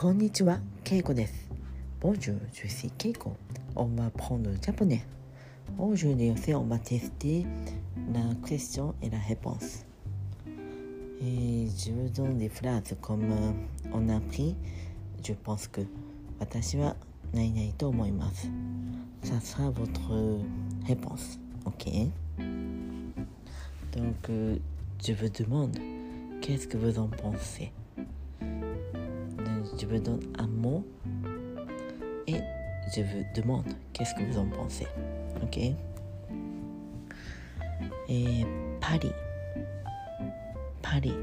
こんにちは、ケイコです。Bonjour, je suis Keiko. On va prendre le japonais. Aujourd'hui, on va tester la question et la réponse. Et je vous donne des phrases comme euh, on a appris. Je pense que 私は何々と思います。Ça sera votre réponse. Ok? Donc, euh, je vous demande, qu'est-ce que vous en pensez? Je vous donne un mot et je vous demande qu'est-ce que vous en pensez. Ok? えー、パリパリ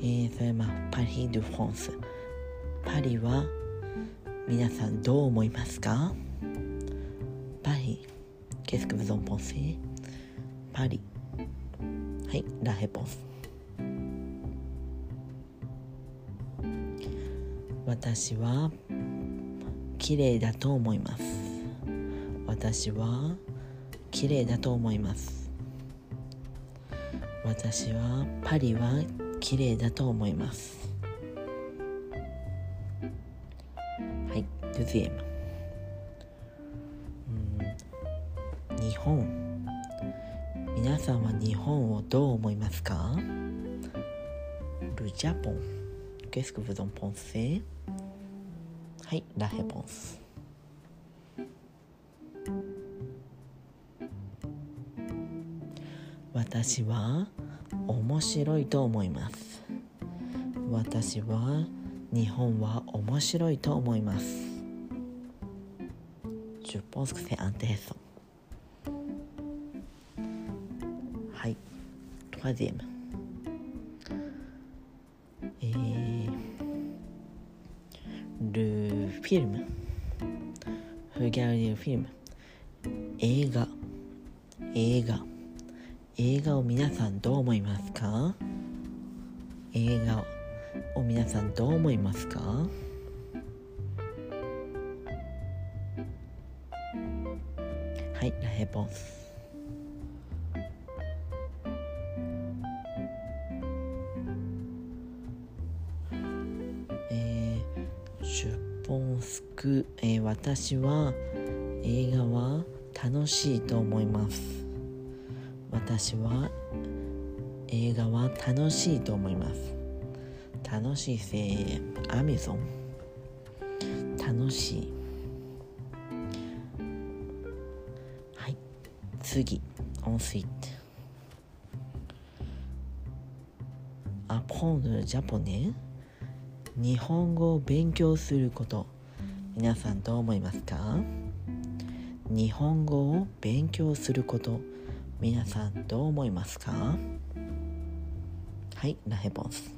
えー、それまあパリ・ド・フランスパリは皆さんどう思いますかパリ Qu'est-ce que vous en pensez パリはい La réponse 私は綺麗だと思います。私は綺麗だと思います。私はパリは綺麗だと思います。はい deuxième うん日本。皆さんは日本をどう思いますか？Le Japon Qu'est-ce que vous en pensez はい、ラヘボンス。私は面白いと思います。私は日本は面白いと思います。十本作戦安定そう。はい、トワディム。え Le film? Regarder le film 映画映画映画を皆さんどう思いますか映画を皆さんどう思いますかはい、La réponse えー、Je pense que、えー私は映画は楽しいと思います。私は映画は楽しいと思います。楽しいせアメゾン。楽しい。はい。次。ensuite apprendre le japonais 日本語を勉強すること。皆さんどう思いますか？日本語を勉強すること。皆さんどう思いますか？はい、ラヘボンス。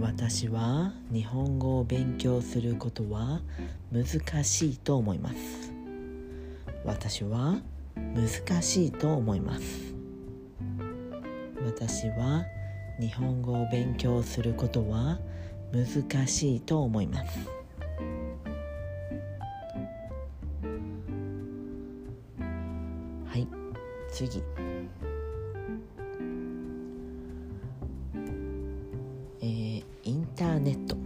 私は日本語を勉強することは難しいと思います。私は難しいと思います。私は日本語を勉強することは難しいと思います。はい。次。えー、インターネット。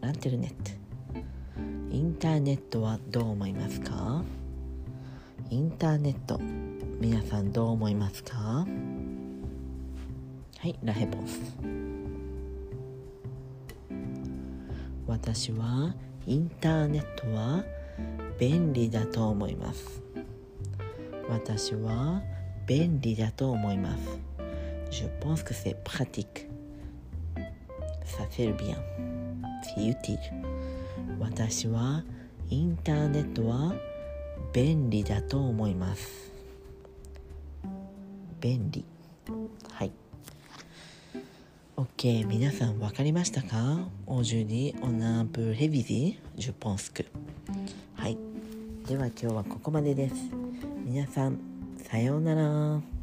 ランテルネット。インターネットはどう思いますか？インターネット。皆さんどう思いますか？はいラヘポン。ス私はインターネットは便利だと思います。私は便利だと思います。Je pense que c'est pratique Ça fait le bien C'est utile 私はインターネットは便利だと思います。便利。はい。ケ皆さん分かりましたか？オージュリープヘビディジュポスクはい。では今日はここまでです。皆さんさようなら。